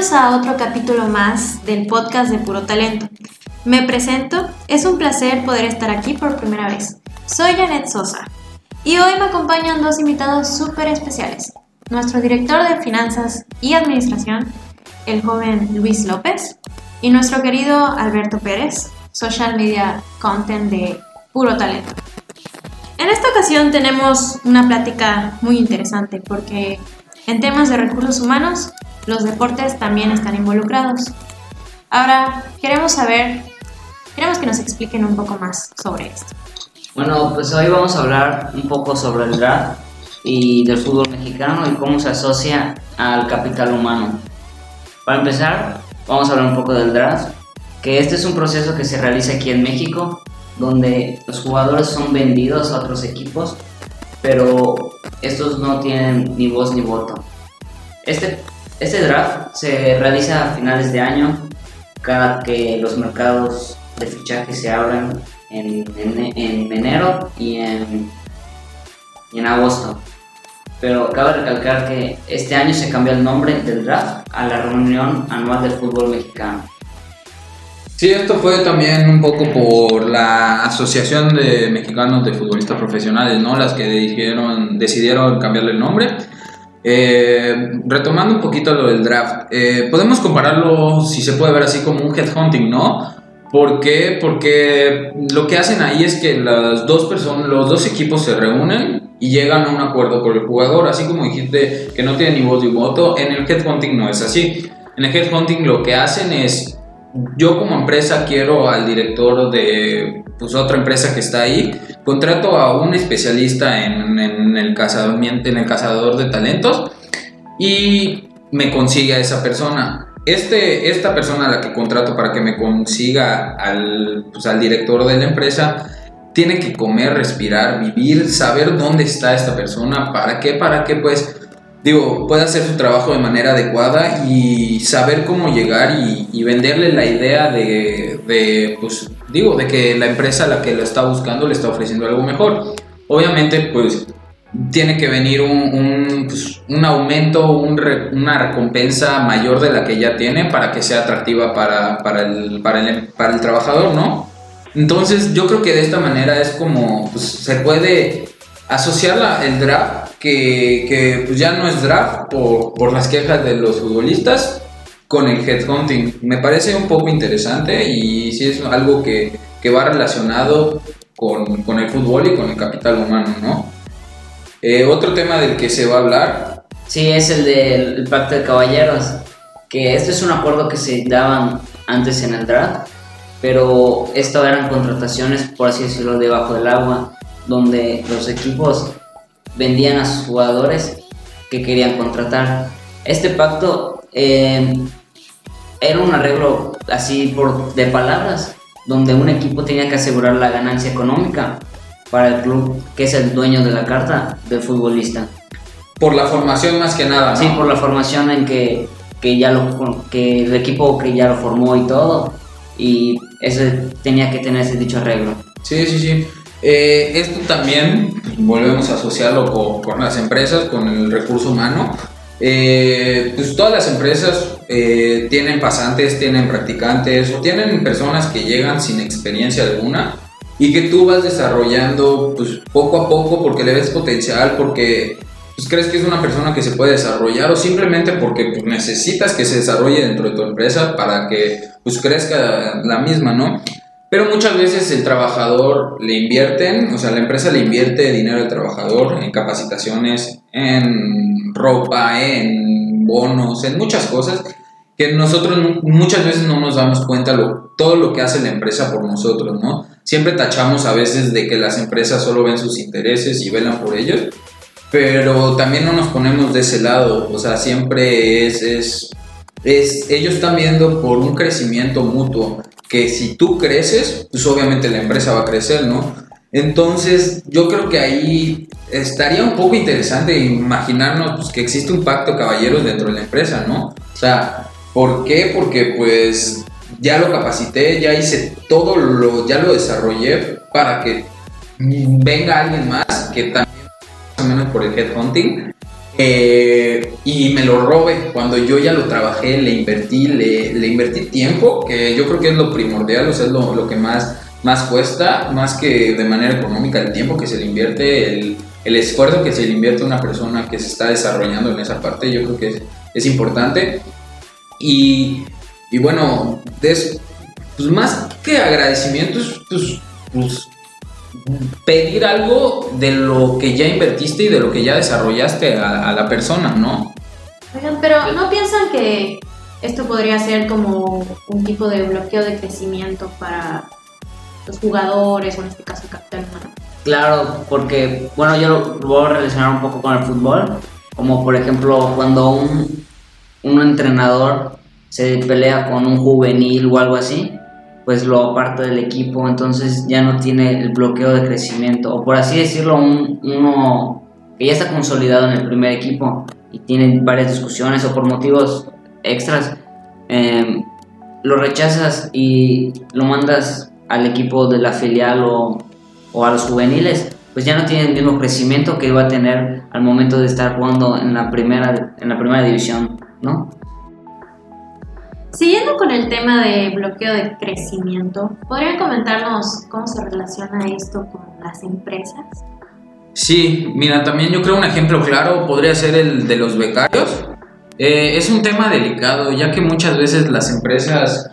Bienvenidos a otro capítulo más del podcast de Puro Talento. Me presento, es un placer poder estar aquí por primera vez. Soy Janet Sosa y hoy me acompañan dos invitados súper especiales. Nuestro director de finanzas y administración, el joven Luis López, y nuestro querido Alberto Pérez, social media content de Puro Talento. En esta ocasión tenemos una plática muy interesante porque en temas de recursos humanos los deportes también están involucrados. Ahora, queremos saber, queremos que nos expliquen un poco más sobre esto. Bueno, pues hoy vamos a hablar un poco sobre el draft y del fútbol mexicano y cómo se asocia al capital humano. Para empezar, vamos a hablar un poco del draft, que este es un proceso que se realiza aquí en México, donde los jugadores son vendidos a otros equipos, pero estos no tienen ni voz ni voto. Este este draft se realiza a finales de año, cada que los mercados de fichaje se abren en, enero y en, y en agosto. Pero cabe recalcar que este año se cambió el nombre del draft a la reunión anual del fútbol mexicano. Sí, esto fue también un poco por la Asociación de Mexicanos de Futbolistas Profesionales, ¿no? Las que dijeron, decidieron cambiarle el nombre eh, retomando un poquito lo del draft, eh, podemos compararlo, si se puede ver así, como un headhunting, ¿no? ¿Por qué? Porque lo que hacen ahí es que las dos personas, los dos equipos se reúnen y llegan a un acuerdo con el jugador, así como dijiste que no tiene ni voz ni voto, en el headhunting no es así. En el headhunting lo que hacen es, yo como empresa quiero al director de pues, otra empresa que está ahí, contrato a un especialista en, el cazamiento, en el cazador de talentos y me consigue a esa persona. Este, esta persona a la que contrato para que me consiga al, pues, al director de la empresa tiene que comer, respirar, vivir, saber dónde está esta persona, para qué, para qué, pues digo, puede hacer su trabajo de manera adecuada y saber cómo llegar y, venderle la idea de, pues, digo, de que la empresa a la que lo está buscando le está ofreciendo algo mejor. Obviamente, pues, tiene que venir un, pues, aumento, una recompensa mayor de la que ya tiene para que sea atractiva para, para, el, para, el, para el trabajador, ¿no? Entonces, yo creo que de esta manera es como pues, se puede asociar el draft que, pues ya no es draft por, por, las quejas de los futbolistas con el headhunting. Me parece un poco interesante y sí es algo que, que va relacionado con, con, el fútbol y con el capital humano, ¿no? Eh, otro tema del que se va a hablar. Sí, es el del pacto de caballeros, que este es un acuerdo que se daban antes en el draft, pero esto eran contrataciones, por así decirlo, debajo del agua, donde los equipos vendían a sus jugadores que querían contratar. Este pacto eh, era un arreglo así por, de palabras, donde un equipo tenía que asegurar la ganancia económica para el club, que es el dueño de la carta del futbolista. Por la formación más que nada. Sí, por la formación en que, que, ya lo, que el equipo que ya lo formó y todo, y ese tenía que tener ese dicho arreglo. Sí, sí, sí. Eh, esto también volvemos a asociarlo con, las empresas, con el recurso humano. Eh, pues todas las empresas eh, tienen pasantes, tienen practicantes o tienen personas que llegan sin experiencia alguna y que tú vas desarrollando pues poco a poco porque le ves potencial, porque pues, crees que es una persona que se puede desarrollar o simplemente porque pues, necesitas que se desarrolle dentro de tu empresa para que pues crezca la misma, ¿no? Pero muchas veces el trabajador le invierten, o sea, la empresa le invierte dinero al trabajador en capacitaciones, en ropa, en bonos, en muchas cosas que nosotros muchas veces no nos damos cuenta lo, todo lo que hace la empresa por nosotros, ¿no? Siempre tachamos a veces de que las empresas solo ven sus intereses y velan por ellos, pero también no nos ponemos de ese lado, o sea, siempre es, es, es ellos están viendo por un crecimiento mutuo que si tú creces, pues obviamente la empresa va a crecer, ¿no? Entonces, yo creo que ahí estaría un poco interesante imaginarnos pues, que existe un pacto caballeros dentro de la empresa, ¿no? O sea, ¿por qué? Porque pues ya lo capacité, ya hice todo lo, ya lo desarrollé para que venga alguien más que también, más o menos por el headhunting, eh, y me lo robe cuando yo ya lo trabajé, le invertí, le, le invertí tiempo, que yo creo que es lo primordial, o sea, es lo, lo que más, más cuesta, más que de manera económica el tiempo que se le invierte, el, el esfuerzo que se le invierte a una persona que se está desarrollando en esa parte, yo creo que es, es importante. Y, y bueno, des, pues más que agradecimientos, pues, pues pedir algo de lo que ya invertiste y de lo que ya desarrollaste a, a la persona, ¿no? Oigan, pero ¿no piensan que esto podría ser como un tipo de bloqueo de crecimiento para los jugadores o en este caso el capital humano? Claro, porque, bueno, yo lo voy a relacionar un poco con el fútbol, como por ejemplo cuando un, un entrenador se pelea con un juvenil o algo así, pues lo aparta del equipo, entonces ya no tiene el bloqueo de crecimiento, o por así decirlo, un, uno que ya está consolidado en el primer equipo y tiene varias discusiones o por motivos extras, eh, lo rechazas y lo mandas al equipo de la filial o, o a los juveniles, pues ya no tiene el mismo crecimiento que iba a tener al momento de estar jugando en la primera, en la primera división, ¿no? Siguiendo con el tema de bloqueo de crecimiento, ¿podrían comentarnos cómo se relaciona esto con las empresas? Sí, mira, también yo creo un ejemplo claro podría ser el de los becarios. Eh, es un tema delicado, ya que muchas veces las empresas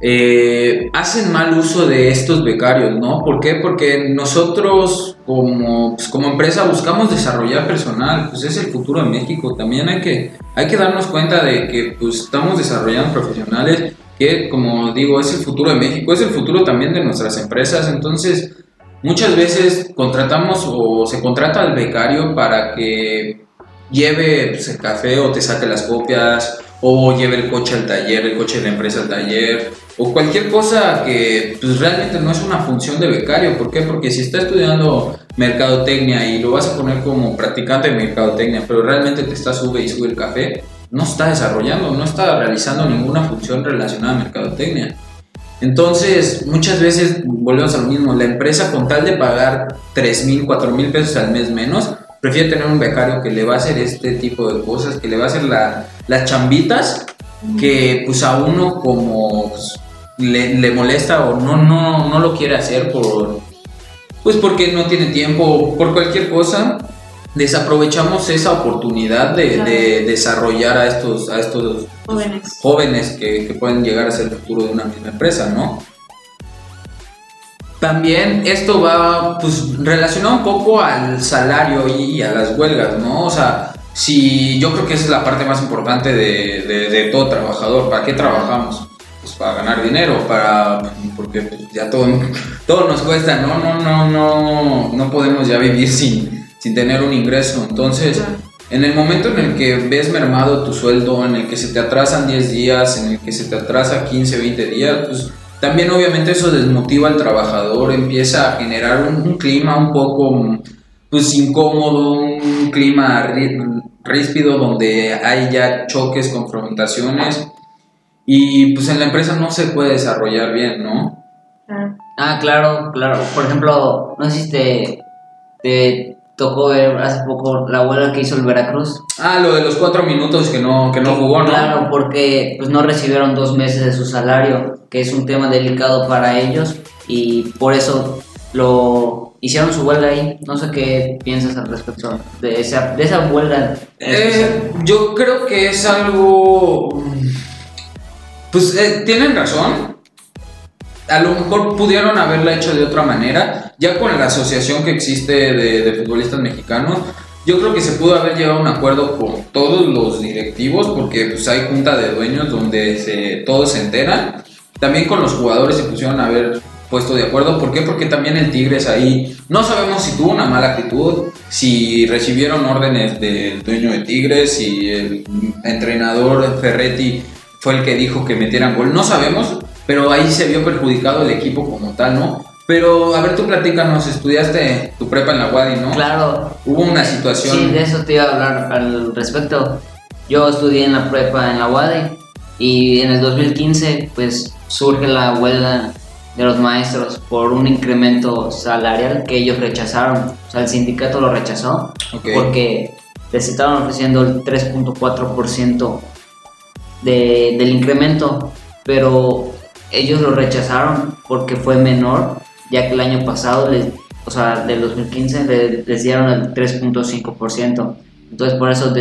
eh, hacen mal uso de estos becarios, ¿no? ¿Por qué? Porque nosotros como, pues, como empresa buscamos desarrollar personal, pues es el futuro de México. También hay que, hay que darnos cuenta de que pues, estamos desarrollando profesionales que, como digo, es el futuro de México, es el futuro también de nuestras empresas. Entonces, muchas veces contratamos o se contrata al becario para que lleve pues, el café o te saque las copias o lleve el coche al taller, el coche de la empresa al taller, o cualquier cosa que pues, realmente no es una función de becario. ¿Por qué? Porque si está estudiando mercadotecnia y lo vas a poner como practicante de mercadotecnia, pero realmente te está sube y sube el café, no está desarrollando, no está realizando ninguna función relacionada a mercadotecnia. Entonces, muchas veces volvemos a lo mismo, la empresa con tal de pagar 3 mil, 4 mil pesos al mes menos, prefiere tener un becario que le va a hacer este tipo de cosas, que le va a hacer la, las chambitas, que pues a uno como pues, le, le, molesta o no, no, no lo quiere hacer por, pues porque no tiene tiempo, por cualquier cosa, desaprovechamos esa oportunidad de, Claro. de desarrollar a estos, a estos Jóvenes. jóvenes que, que pueden llegar a ser el futuro de una misma empresa, ¿no? También esto va pues, relacionado un poco al salario y a las huelgas, ¿no? O sea, si yo creo que esa es la parte más importante de, de- de todo trabajador. ¿Para qué trabajamos? Pues para ganar dinero, para porque pues, ya todo, todo nos cuesta, ¿no? No, no, no, no podemos ya vivir sin, sin tener un ingreso. Entonces, en el momento en el que ves mermado tu sueldo, en el que se te atrasan 10 días, en el que se te atrasa 15, 20 días, pues también obviamente eso desmotiva al trabajador, empieza a generar un, un clima un poco pues incómodo, un clima rí- ríspido donde hay ya choques, confrontaciones y pues en la empresa no se puede desarrollar bien, ¿no? Claro. Ah, claro, claro. Por ejemplo, no sé si te, te tocó ver hace poco la huelga que hizo el Veracruz. Ah, lo de los cuatro minutos que no, que no jugó, ¿no? Claro, porque pues no recibieron dos meses de su salario, que es un tema delicado para ellos y por eso lo hicieron su huelga ahí. No sé qué piensas al respecto de esa, de esa huelga. Eh, yo creo que es algo. Pues eh, tienen razón. A lo mejor pudieron haberla hecho de otra manera. Ya con la asociación que existe de, futbolistas mexicanos, yo creo que se pudo haber llegado a un acuerdo con todos los directivos, porque pues hay junta de dueños donde se, todos se enteran. También con los jugadores se pusieron a haber puesto de acuerdo. ¿Por qué? Porque también el Tigres ahí no sabemos si tuvo una mala actitud, si recibieron órdenes del dueño de Tigres, si el entrenador Ferretti fue el que dijo que metieran gol. No sabemos, pero ahí se vio perjudicado el equipo como tal, ¿no? Pero a ver, tú platícanos, estudiaste tu prepa en la Wadi, ¿no? Claro, Hubo una situación. Sí, de eso te iba a hablar al respecto. Yo estudié en la prepa en la UADE y en el 2015 pues surge la huelga de los maestros por un incremento salarial que ellos rechazaron. O sea, el sindicato lo rechazó porque les estaban ofreciendo el 3.4% de, del incremento, pero ellos lo rechazaron porque fue menor, ya que el año pasado, les, o sea, del 2015 les, dieron el 3.5%. Entonces por eso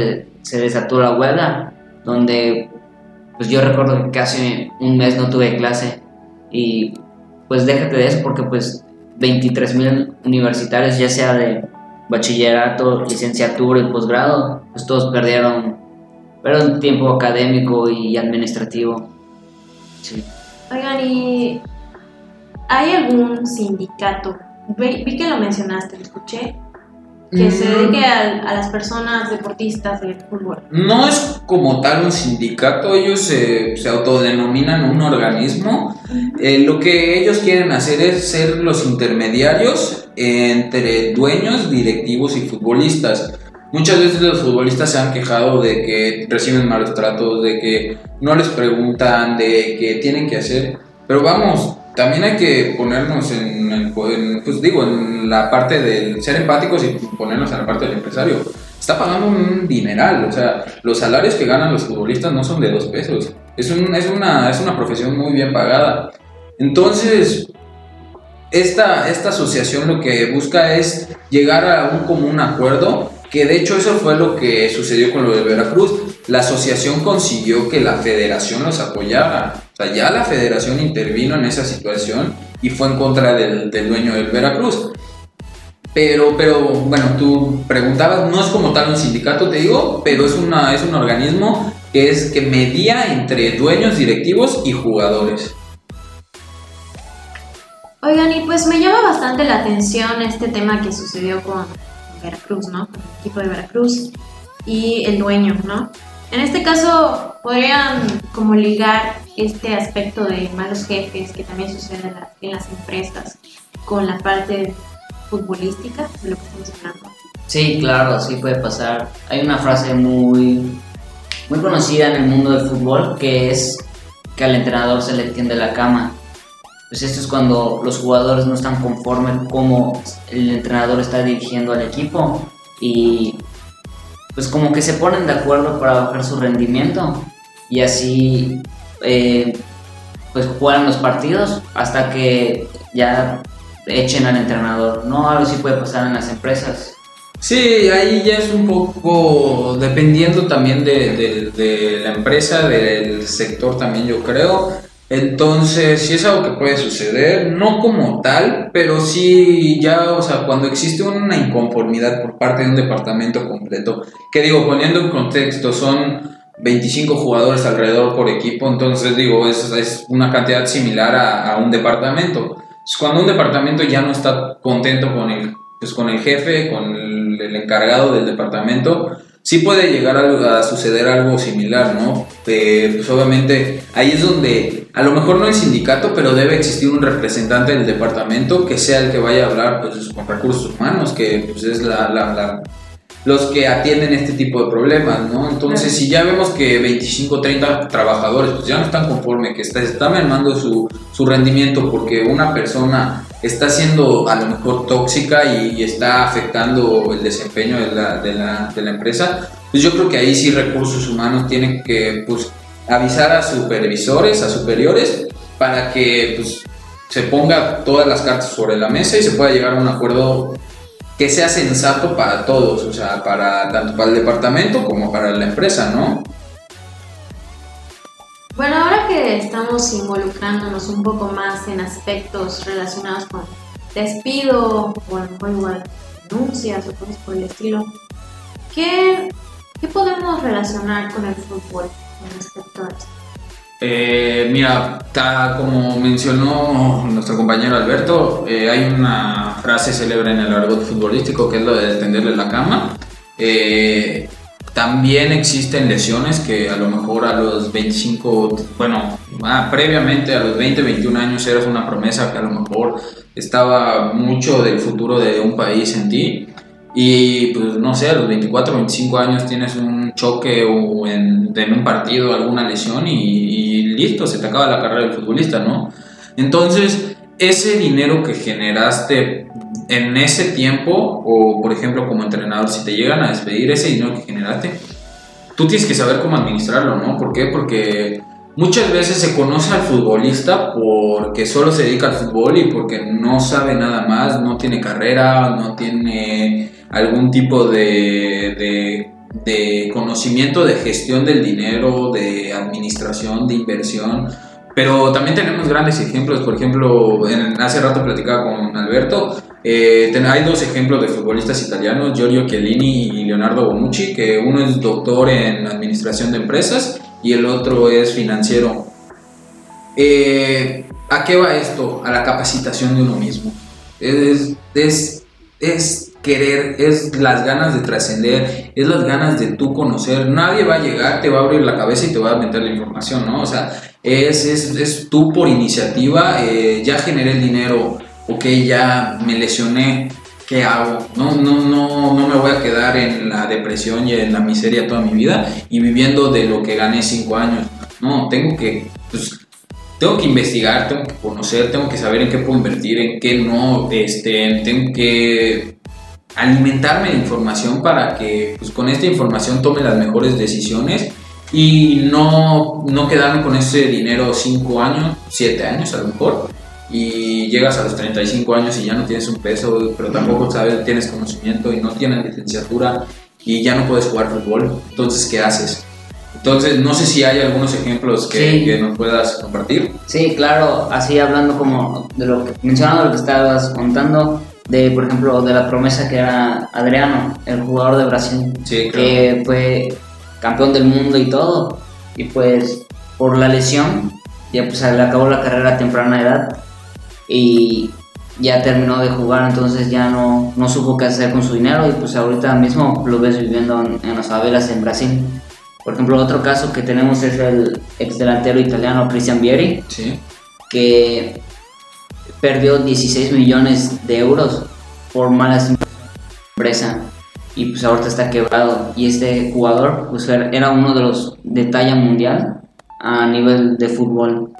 se desató la huelga, donde pues yo recuerdo que casi un mes no tuve clase y pues déjate de eso porque pues 23 mil universitarios, ya sea de bachillerato, licenciatura y posgrado, pues todos perdieron, perdieron tiempo académico y administrativo. Sí. Oigan, ¿y hay algún sindicato? Vi, que lo mencionaste, lo escuché, que se mm. dedique a, las personas deportistas del fútbol. No es como tal un sindicato, ellos se, se autodenominan un organismo. Eh, lo que ellos quieren hacer es ser los intermediarios entre dueños, directivos y futbolistas. Muchas veces los futbolistas se han quejado de que reciben malos tratos, de que no les preguntan, de que tienen que hacer. Pero vamos, también hay que ponernos en, pues digo, en la parte de ser empáticos y ponernos en la parte del empresario. Está pagando un dineral, o sea, los salarios que ganan los futbolistas no son de dos pesos. Es, un, es, una, es una profesión muy bien pagada. Entonces, esta, esta asociación lo que busca es llegar a un común acuerdo, que de hecho eso fue lo que sucedió con lo de Veracruz la asociación consiguió que la federación los apoyara. O sea, ya la federación intervino en esa situación y fue en contra del, dueño del Veracruz. Pero, pero, bueno, tú preguntabas, no es como tal un sindicato, te digo, pero es, una, es un organismo que es que medía entre dueños, directivos y jugadores. Oigan, y pues me llama bastante la atención este tema que sucedió con Veracruz, ¿no? Con el equipo de Veracruz y el dueño, ¿no? En este caso, podrían como ligar este aspecto de malos jefes que también sucede en las empresas con la parte futbolística de lo que estamos hablando. Sí, claro, sí puede pasar. Hay una frase muy, muy conocida en el mundo del fútbol que es que al entrenador se le tiende la cama. Pues esto es cuando los jugadores no están conformes como el entrenador está dirigiendo al equipo y pues como que se ponen de acuerdo para bajar su rendimiento y así eh, pues juegan los partidos hasta que ya echen al entrenador. No, algo sí puede pasar en las empresas. Sí, ahí ya es un poco dependiendo también de, de la empresa, del sector también yo creo. Entonces, sí es algo que puede suceder, no como tal, pero sí ya, o sea, cuando existe una inconformidad por parte de un departamento completo, que digo, poniendo en contexto, son 25 jugadores alrededor por equipo, entonces digo, es, es una cantidad similar a, un departamento. Cuando un departamento ya no está contento con el, pues, con el jefe, con el encargado del departamento, sí puede llegar a, suceder algo similar, ¿no? pues obviamente ahí es donde a lo mejor no el sindicato, pero debe existir un representante del departamento que sea el que vaya a hablar pues, con recursos humanos, que pues, es la, los que atienden este tipo de problemas, ¿no? Entonces, si ya vemos que 25, 30 trabajadores pues ya no están conformes, que está, está mermando su, su rendimiento porque una persona está siendo a lo mejor tóxica y, está afectando el desempeño de la, de, la, de la, empresa, pues yo creo que ahí sí recursos humanos tienen que pues, avisar a supervisores, a superiores, para que pues, se ponga todas las cartas sobre la mesa y se pueda llegar a un acuerdo que sea sensato para todos, o sea, para tanto para el departamento como para la empresa, ¿no? Bueno, ahora que estamos involucrándonos un poco más en aspectos relacionados con despido o a lo igual denuncias o cosas por el estilo, ¿qué, ¿qué, podemos relacionar con el fútbol con respecto a esto? Eh, mira, como mencionó nuestro compañero Alberto, eh, hay una frase célebre en el argot futbolístico que es lo de tenderle la cama. Eh, también existen lesiones que a lo mejor a los 25, bueno, ah, previamente a los 20, 21 años eras una promesa que a lo mejor estaba mucho del futuro de un país en ti. Y pues no sé, a los 24, 25 años tienes un choque o en, un partido, alguna lesión y, y, listo, se te acaba la carrera del futbolista, ¿no? Entonces, ese dinero que generaste en ese tiempo, o por ejemplo como entrenador, si te llegan a despedir ese dinero que generaste, tú tienes que saber cómo administrarlo, ¿no? ¿Por qué? Porque muchas veces se conoce al futbolista porque solo se dedica al fútbol y porque no sabe nada más, no tiene carrera, no tiene algún tipo de, de, de conocimiento de gestión del dinero, de administración, de inversión. Pero también tenemos grandes ejemplos, por ejemplo, en, hace rato platicaba con Alberto, eh, hay dos ejemplos de futbolistas italianos, Giorgio Chiellini y Leonardo Bonucci, que uno es doctor en administración de empresas y el otro es financiero. Eh, ¿A qué va esto? A la capacitación de uno mismo. Es, es querer, es las ganas de trascender, es las ganas de tú conocer. Nadie va a llegar, te va a abrir la cabeza y te va a meter la información, ¿no? O sea, es, es, es tú por iniciativa, eh, ya generé el dinero, ok, ya me lesioné, ¿qué hago? No, no, no, no me voy a quedar en la depresión y en la miseria toda mi vida y viviendo de lo que gané cinco años. No, tengo que, pues, tengo que investigar, tengo que conocer, tengo que saber en qué puedo invertir, en qué no, este, tengo que alimentarme de información para que pues, con esta información tome las mejores decisiones y no, no quedarme con ese dinero 5 años, 7 años a lo mejor, y llegas a los 35 años y ya no tienes un peso, pero tampoco sabes, tienes conocimiento y no tienes licenciatura y ya no puedes jugar fútbol, entonces ¿qué haces? Entonces, no sé si hay algunos ejemplos que, que, nos puedas compartir. Sí, claro, así hablando como de lo que mencionando lo que estabas contando, de, por ejemplo, de la promesa que era Adriano, el jugador de Brasil, que fue campeón del mundo y todo, y pues por la lesión ya pues le acabó la carrera a temprana edad y ya terminó de jugar, entonces ya no, no supo qué hacer con su dinero y pues ahorita mismo lo ves viviendo en, las favelas en Brasil. Por ejemplo, otro caso que tenemos es el ex delantero italiano Cristian Vieri, que perdió 16 millones de euros por malas empresa y pues ahorita está quebrado y este jugador pues era uno de los de talla mundial a nivel de fútbol.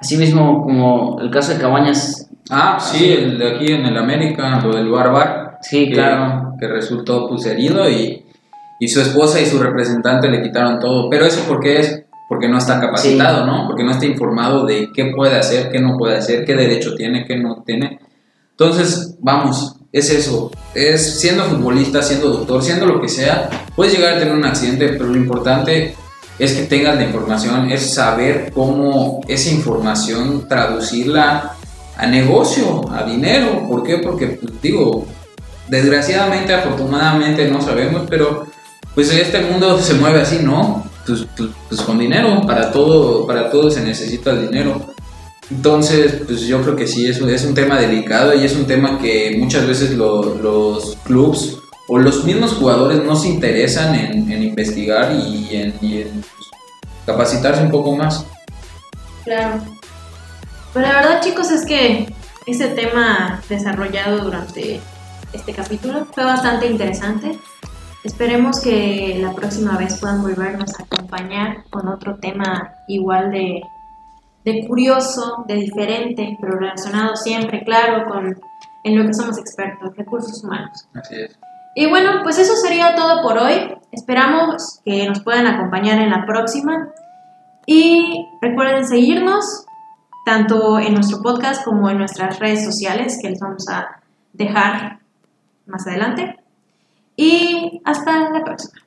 Asimismo como el caso de Cabañas. Ah, sí, el de aquí en el América, lo del Barbar. Sí, que, claro. Que resultó pues herido y, y su esposa y su representante le quitaron todo. Pero eso porque es porque no está capacitado, ¿no? Porque no está informado de qué puede hacer, qué no puede hacer, qué derecho tiene, qué no tiene. Entonces, vamos, es eso. Es siendo futbolista, siendo doctor, siendo lo que sea, puedes llegar a tener un accidente, pero lo importante es que tengas la información, es saber cómo esa información traducirla a negocio, a dinero. ¿Por qué? Porque, pues, digo, desgraciadamente, afortunadamente no sabemos, pero pues este mundo se mueve así, ¿no? Pues, pues, pues, con dinero, para todo, para todo se necesita dinero. Entonces, pues yo creo que sí, es, es un tema delicado y es un tema que muchas veces los clubs o los mismos jugadores no se interesan en, investigar y en, pues, capacitarse un poco más. Claro. Pues la verdad, chicos, es que ese tema desarrollado durante este capítulo fue bastante interesante. Esperemos que la próxima vez puedan volvernos a acompañar con otro tema igual de, curioso, de diferente, pero relacionado siempre, claro, con en lo que somos expertos, recursos humanos. Así es. Y bueno, pues eso sería todo por hoy. Esperamos que nos puedan acompañar en la próxima. Y recuerden seguirnos tanto en nuestro podcast como en nuestras redes sociales que les vamos a dejar más adelante y hasta la próxima.